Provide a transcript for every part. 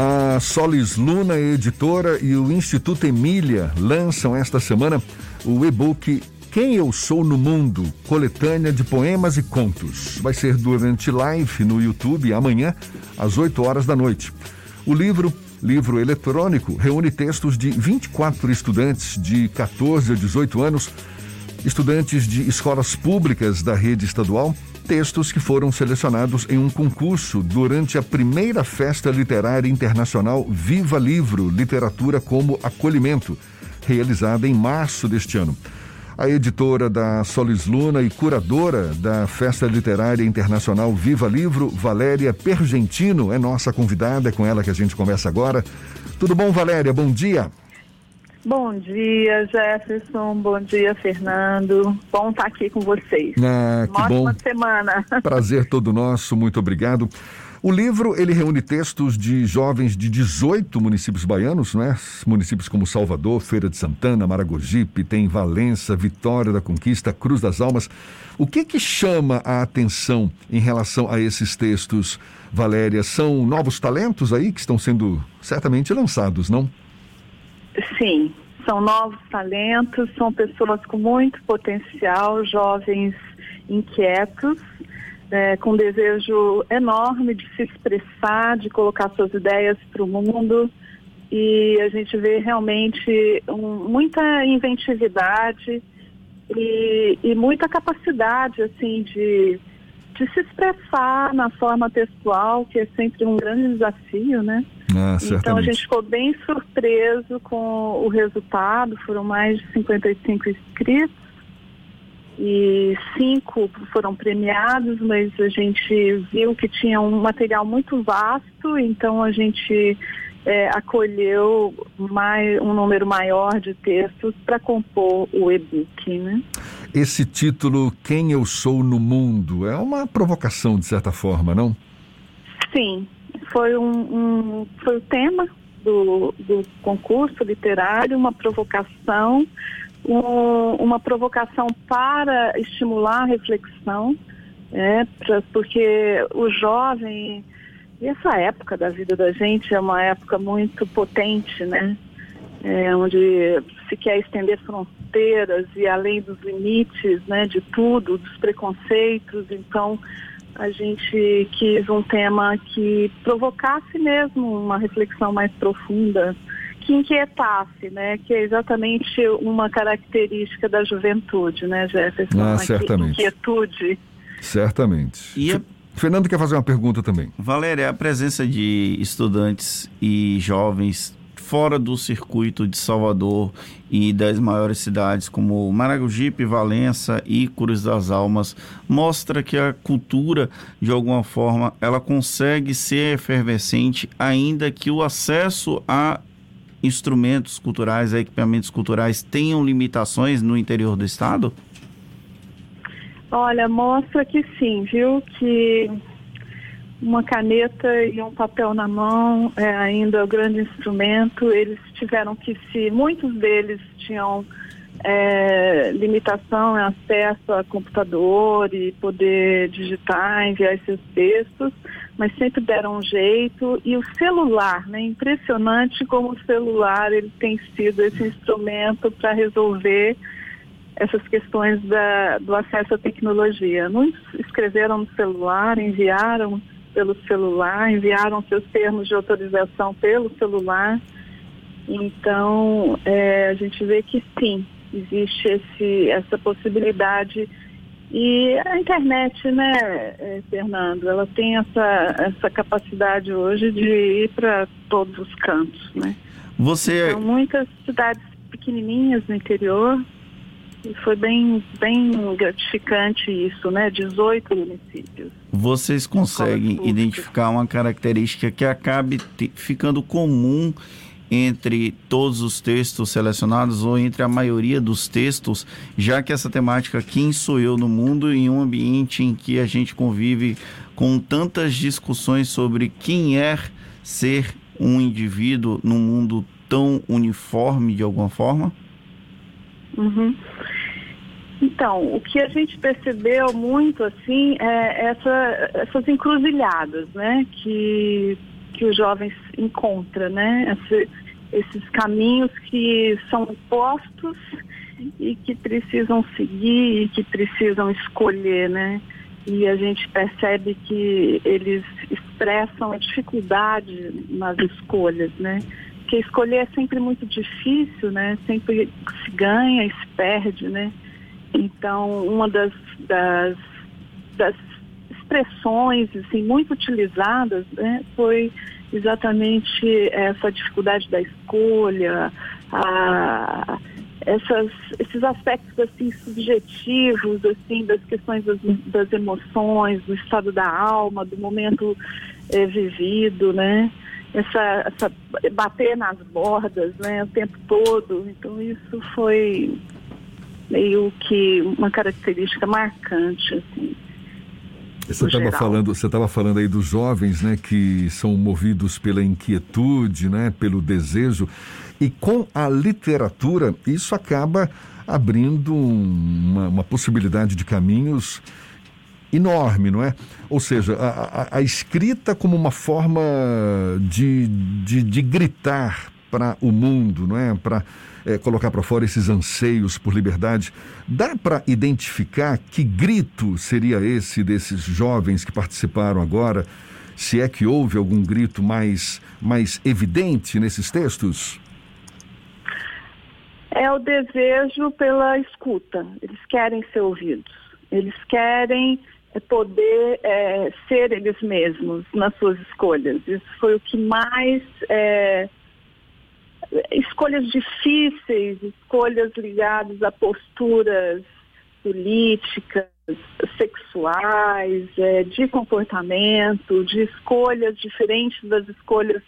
A Solis Luna Editora e o Instituto Emília lançam esta semana o e-book Quem Eu Sou no Mundo, coletânea de poemas e contos. Vai ser durante live no YouTube amanhã, às 8 horas da noite. O livro, livro eletrônico, reúne textos de 24 estudantes de 14 a 18 anos, estudantes de escolas públicas da rede estadual textos que foram selecionados em um concurso durante a primeira Festa Literária Internacional Viva Livro Literatura como Acolhimento, realizada em março deste ano. A editora da Solis Luna e curadora da Festa Literária Internacional Viva Livro, Valéria Pergentino, é nossa convidada, é com ela que a gente conversa agora. Tudo bom, Valéria? Bom dia. Bom dia, Jefferson. Bom dia, Fernando. Bom estar aqui com vocês. Ah, que Uma bom. ótima semana. Prazer todo nosso, muito obrigado. O livro ele reúne textos de jovens de 18 municípios baianos, né? Municípios como Salvador, Feira de Santana, Maragogipe, tem Valença, Vitória da Conquista, Cruz das Almas. O que que chama a atenção em relação a esses textos, Valéria? São novos talentos aí que estão sendo certamente lançados, não? Sim, são novos talentos, são pessoas com muito potencial, jovens inquietos, é, com desejo enorme de se expressar, de colocar suas ideias para o mundo. E a gente vê realmente um, muita inventividade e, e muita capacidade assim de, de se expressar na forma textual, que é sempre um grande desafio, né? Ah, Então a gente ficou bem surpreso com o resultado, foram mais de 55 inscritos e cinco foram premiados, mas a gente viu que tinha um material muito vasto, então a gente é, acolheu mais, um número maior de textos para compor o e-book, né? Esse título, Quem Eu Sou no Mundo, é uma provocação de certa forma, não? Sim, foi um, um- foi o tema do, do concurso literário, uma provocação, um- uma provocação para estimular a reflexão, é, pra- porque o jovem, e essa época da vida da gente é uma época muito potente, né? É, onde se quer estender fronteiras e além dos limites, né, de tudo, dos preconceitos. Então, a gente quis um tema que provocasse mesmo uma reflexão mais profunda, que inquietasse, né, que é exatamente uma característica da juventude, né, Jefferson? Ah, A certamente. Inquietude. Certamente. E a- Fernando quer fazer uma pergunta também. Valéria, a presença de estudantes e jovens fora do circuito de Salvador e das maiores cidades como Maragogipe, Valença e Cruz das Almas mostra que a cultura, de alguma forma, ela consegue ser efervescente, ainda que o acesso a instrumentos culturais, a equipamentos culturais tenham limitações no interior do estado? Olha, mostra que sim, viu? Que uma caneta e um papel na mão é ainda o grande instrumento. Eles tiveram que se, muitos deles tinham é, limitação em acesso a computador e poder digitar, enviar seus textos, mas sempre deram um jeito. E o celular, né? Impressionante como o celular ele tem sido esse instrumento para resolver essas questões da, do acesso à tecnologia. Muitos escreveram no celular, enviaram pelo celular, enviaram seus termos de autorização pelo celular. Então, é, a gente vê que sim, existe esse, essa possibilidade. E a internet, né, é, Fernando, ela tem essa, essa capacidade hoje de ir para todos os cantos, né? Você São muitas cidades pequenininhas no interior e foi bem, bem gratificante isso, né? 18 municípios. vocês conseguem identificar uma característica que acabe ficando comum entre todos os textos selecionados ou entre a maioria dos textos, já que essa temática quem sou eu no mundo em um ambiente em que a gente convive com tantas discussões sobre quem é ser um indivíduo num mundo tão uniforme de alguma forma? Uhum. Então, o que a gente percebeu muito assim é essa, essas encruzilhadas, né? Que, que os jovens encontram, né? Esse, esses caminhos que são postos e que precisam seguir e que precisam escolher, né? E a gente percebe que eles expressam a dificuldade nas escolhas, né? Porque escolher é sempre muito difícil, né? Sempre se ganha e se perde, né? Então, uma das, das, das expressões assim, muito utilizadas né, foi exatamente essa dificuldade da escolha, a, essas, esses aspectos assim subjetivos assim das questões das, das emoções, do estado da alma, do momento é, vivido, né? Essa, essa bater nas bordas, né? O tempo todo. Então isso foi meio que uma característica marcante assim. Você estava falando, você estava falando aí dos jovens, né, que são movidos pela inquietude, né, pelo desejo, e com a literatura isso acaba abrindo uma, uma possibilidade de caminhos enorme, não é? Ou seja, a, a, a escrita como uma forma de, de, de gritar para o mundo, não é? Para é, colocar para fora esses anseios por liberdade. Dá para identificar que grito seria esse desses jovens que participaram agora? Se é que houve algum grito mais, mais evidente nesses textos? É o desejo pela escuta. Eles querem ser ouvidos. Eles querem é, poder é, ser eles mesmos nas suas escolhas. Isso foi o que mais é, escolhas difíceis, escolhas ligadas a posturas políticas, sexuais, é, de comportamento, de escolhas diferentes das escolhas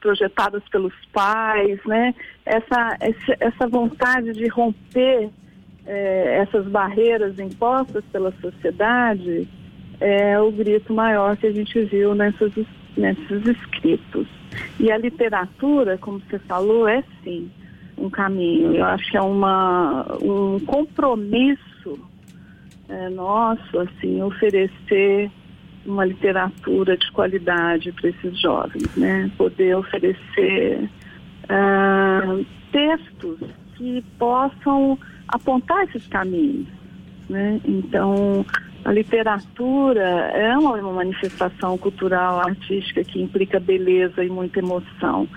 projetadas pelos pais, né? Essa, essa vontade de romper é, essas barreiras impostas pela sociedade é o grito maior que a gente viu nessas, nesses escritos. E a literatura, como você falou, é sim um caminho. Eu acho que é uma, um compromisso é, nosso, assim, oferecer uma literatura de qualidade para esses jovens, né? Poder oferecer uh, textos que possam apontar esses caminhos, né? Então, a literatura é uma, manifestação cultural, artística que implica beleza e muita emoção.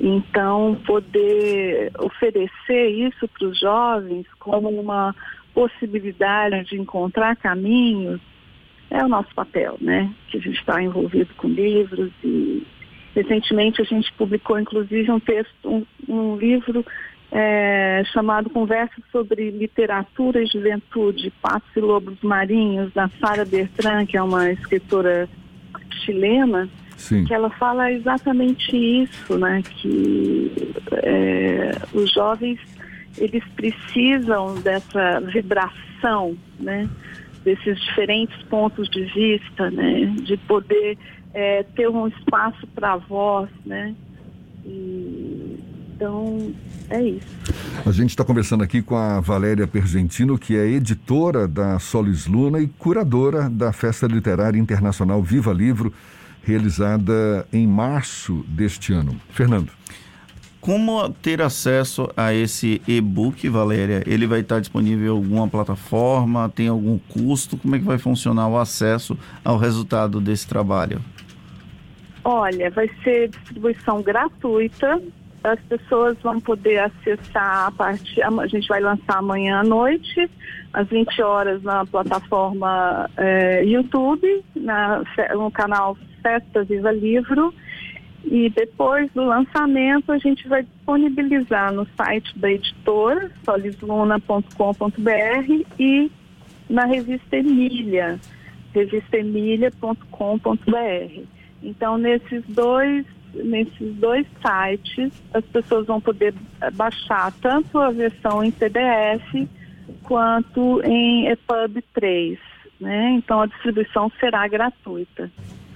Então, poder oferecer isso para os jovens como uma possibilidade de encontrar caminhos é o nosso papel, né? Que a gente está envolvido com livros e recentemente a gente publicou inclusive um texto, um, um livro é, chamado Conversa sobre Literatura e Juventude, Passos e Lobos Marinhos, da Sara Bertrand, que é uma escritora chilena, Sim. que ela fala exatamente isso, né? Que é, os jovens eles precisam dessa vibração, né? Desses diferentes pontos de vista, né? De poder é, ter um espaço para a voz, né? E, então, é isso. A gente está conversando aqui com a Valéria Pergentino, que é editora da Solis Luna e curadora da Festa Literária Internacional Viva Livro, realizada em março deste ano. Fernando. Como ter acesso a esse e-book, Valéria? Ele vai estar disponível em alguma plataforma? Tem algum custo? Como é que vai funcionar o acesso ao resultado desse trabalho? Olha, vai ser distribuição gratuita as pessoas vão poder acessar a partir. A gente vai lançar amanhã à noite, às 20 horas, na plataforma é, YouTube, na, no canal Festa Viva Livro. E depois do lançamento, a gente vai disponibilizar no site da editora, solisluna.com.br, e na revista Emília, revistaemília.com.br. Então, nesses dois nesses dois sites, as pessoas vão poder eh, baixar tanto a versão em PDF quanto em EPUB 3. Né? Então a distribuição será gratuita.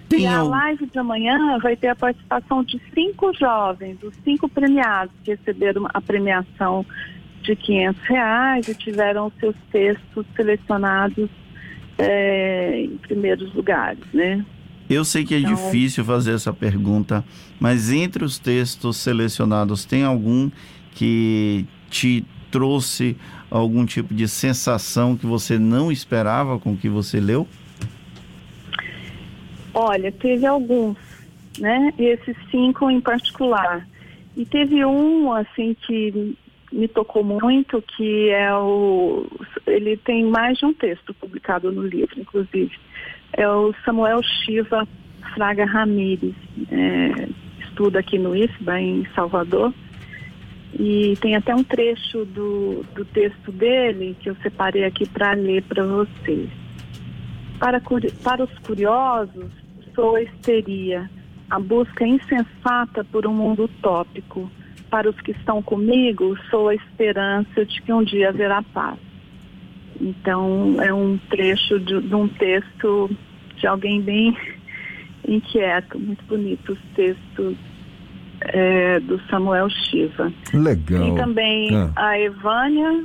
Tem e a live de amanhã vai ter a participação de cinco jovens, os cinco premiados que receberam a premiação de 500 reais e tiveram seus textos selecionados é, em primeiros lugares, né? Eu sei que é então... difícil fazer essa pergunta, mas entre os textos selecionados, tem algum que te trouxe algum tipo de sensação que você não esperava com o que você leu? Olha, teve alguns, né? Esses cinco em particular. E teve um, assim, que me tocou muito, que é o. Ele tem mais de um texto publicado no livro, inclusive. É o Samuel Shiva Fraga Ramírez. É, estuda aqui no IFBA, em Salvador. E tem até um trecho do, do texto dele que eu separei aqui para ler para vocês. Para, para os curiosos, sou a histeria, a busca insensata por um mundo utópico. Para os que estão comigo, sou a esperança de que um dia haverá paz. Então, é um trecho de, de um texto de alguém bem inquieto, muito bonito os textos é, do Samuel Shiva. Legal. Tem também ah. a Evânia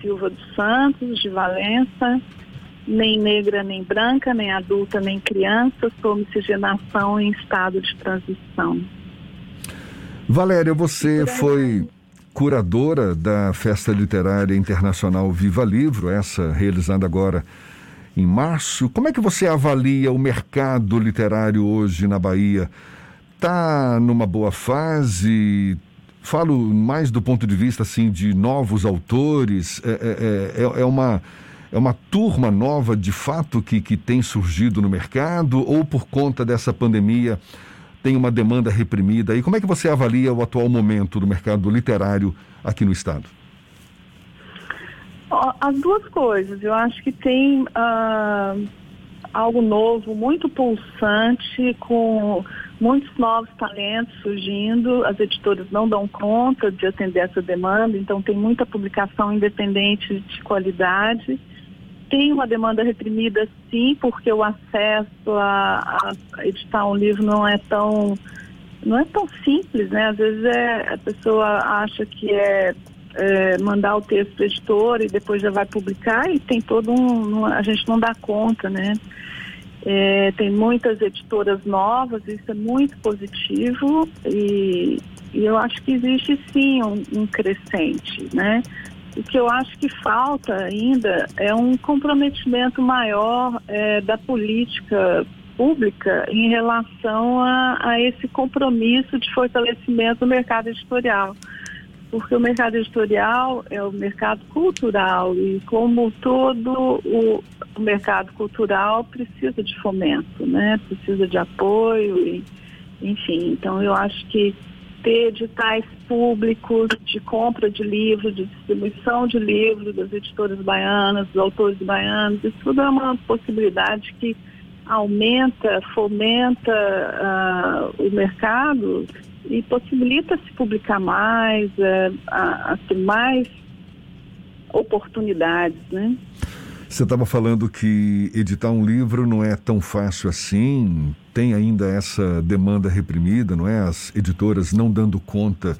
Silva dos Santos, de Valença, nem negra, nem branca, nem adulta, nem criança, sou miscigenação em estado de transição. Valéria, você foi curadora da Festa Literária Internacional Viva Livro, essa realizada agora em março. Como é que você avalia o mercado literário hoje na Bahia? Está numa boa fase? Falo mais do ponto de vista assim de novos autores. É, é, é, é uma é uma turma nova de fato que, que tem surgido no mercado ou por conta dessa pandemia tem uma demanda reprimida? E como é que você avalia o atual momento do mercado literário aqui no estado? As duas coisas. Eu acho que tem uh, algo novo, muito pulsante, com muitos novos talentos surgindo. As editoras não dão conta de atender essa demanda, então tem muita publicação independente de qualidade tem uma demanda reprimida, sim, porque o acesso a, a, editar um livro não é tão não é tão simples, né? Às vezes é, a pessoa acha que é, é mandar o texto para editor e depois já vai publicar e tem todo um a gente não dá conta, né? É, tem muitas editoras novas, isso é muito positivo e, e eu acho que existe sim um, um crescente, né? O que eu acho que falta ainda é um comprometimento maior é, da política pública em relação a, a, esse compromisso de fortalecimento do mercado editorial. Porque o mercado editorial é o mercado cultural e, como todo o, o mercado cultural, precisa de fomento, né? precisa de apoio, e, enfim. Então, eu acho que ter editais públicos de compra de livros, de distribuição de livros das editoras baianas, dos autores baianos, isso tudo é uma possibilidade que aumenta, fomenta uh, o mercado e possibilita se publicar mais, uh, a, a ter mais oportunidades, né? Você estava falando que editar um livro não é tão fácil assim, tem ainda essa demanda reprimida, não é? As editoras não dando conta,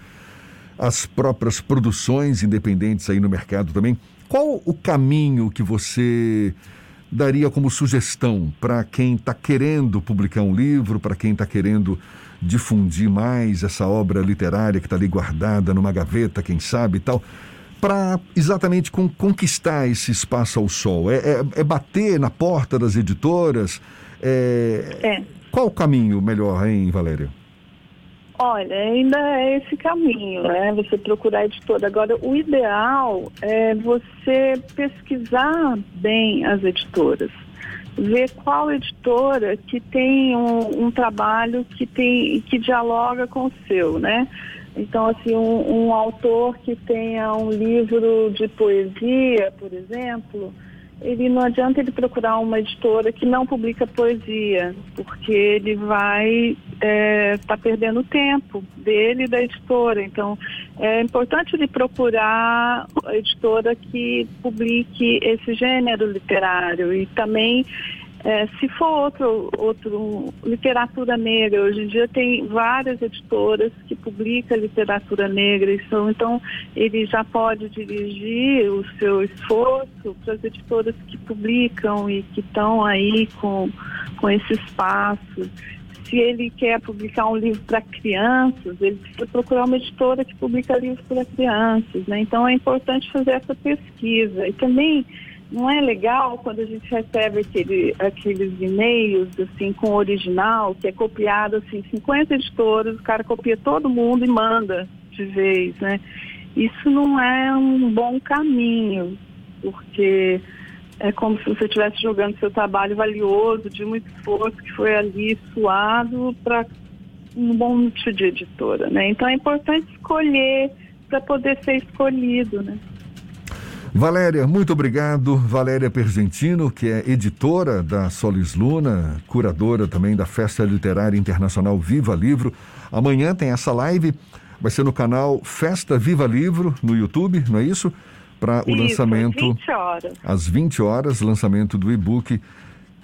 as próprias produções independentes aí no mercado também. Qual o caminho que você daria como sugestão para quem está querendo publicar um livro, para quem está querendo difundir mais essa obra literária que está ali guardada numa gaveta, quem sabe e tal? para exatamente com, conquistar esse espaço ao sol? É, é, é bater na porta das editoras? É, é. Qual o caminho melhor, hein, Valéria? Olha, ainda é esse caminho, né? Você procurar editora. Agora, o ideal é você pesquisar bem as editoras, ver qual editora que tem um, um trabalho que tem que dialoga com o seu, né? Então, assim, um, um, autor que tenha um livro de poesia, por exemplo, ele não adianta ele procurar uma editora que não publica poesia, porque ele vai estar é, tá perdendo tempo dele e da editora. Então, é importante ele procurar a editora que publique esse gênero literário e também É, se for outro, outro literatura negra, hoje em dia tem várias editoras que publicam literatura negra, então, ele já pode dirigir o seu esforço para as editoras que publicam e que estão aí com, com esse espaço. Se ele quer publicar um livro para crianças, ele precisa procurar uma editora que publica livros para crianças. Né? Então é importante fazer essa pesquisa. E também não é legal quando a gente recebe aquele, aqueles e-mails assim com o original, que é copiado assim, 50 editoras, o cara copia todo mundo e manda de vez, né? Isso não é um bom caminho, porque é como se você estivesse jogando seu trabalho valioso, de muito esforço que foi ali suado para um nicho de editora, né? Então é importante escolher para poder ser escolhido, né? Valéria, muito obrigado. Valéria Pergentino, que é editora da Solis Luna, curadora também da Festa Literária Internacional Viva Livro. Amanhã tem essa live, vai ser no canal Festa Viva Livro no YouTube, não é isso? Para o lançamento. Às 20 horas. Às 20 horas, lançamento do e-book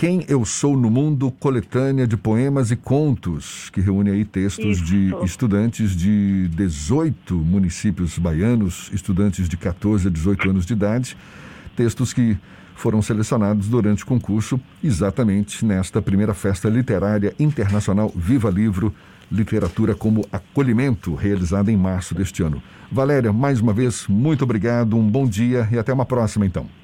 quem Eu Sou no Mundo, coletânea de poemas e contos, que reúne aí textos Isso. de estudantes de 18 municípios baianos, estudantes de 14 a 18 anos de idade, textos que foram selecionados durante o concurso, exatamente nesta primeira festa literária internacional Viva Livro, Literatura como Acolhimento, realizada em março deste ano. Valéria, mais uma vez, muito obrigado, um bom dia e até uma próxima então.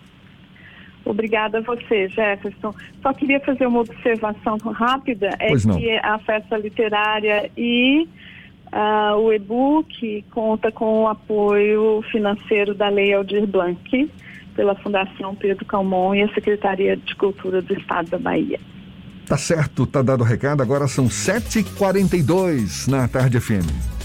Obrigada a você, Jefferson. Só queria fazer uma observação rápida, é que a festa literária e uh, o e-book conta com o apoio financeiro da Lei Aldir Blanc, pela Fundação Pedro Calmon e a Secretaria de Cultura do Estado da Bahia. Tá certo, tá dado o recado. Agora são 7h42 na Tarde FM.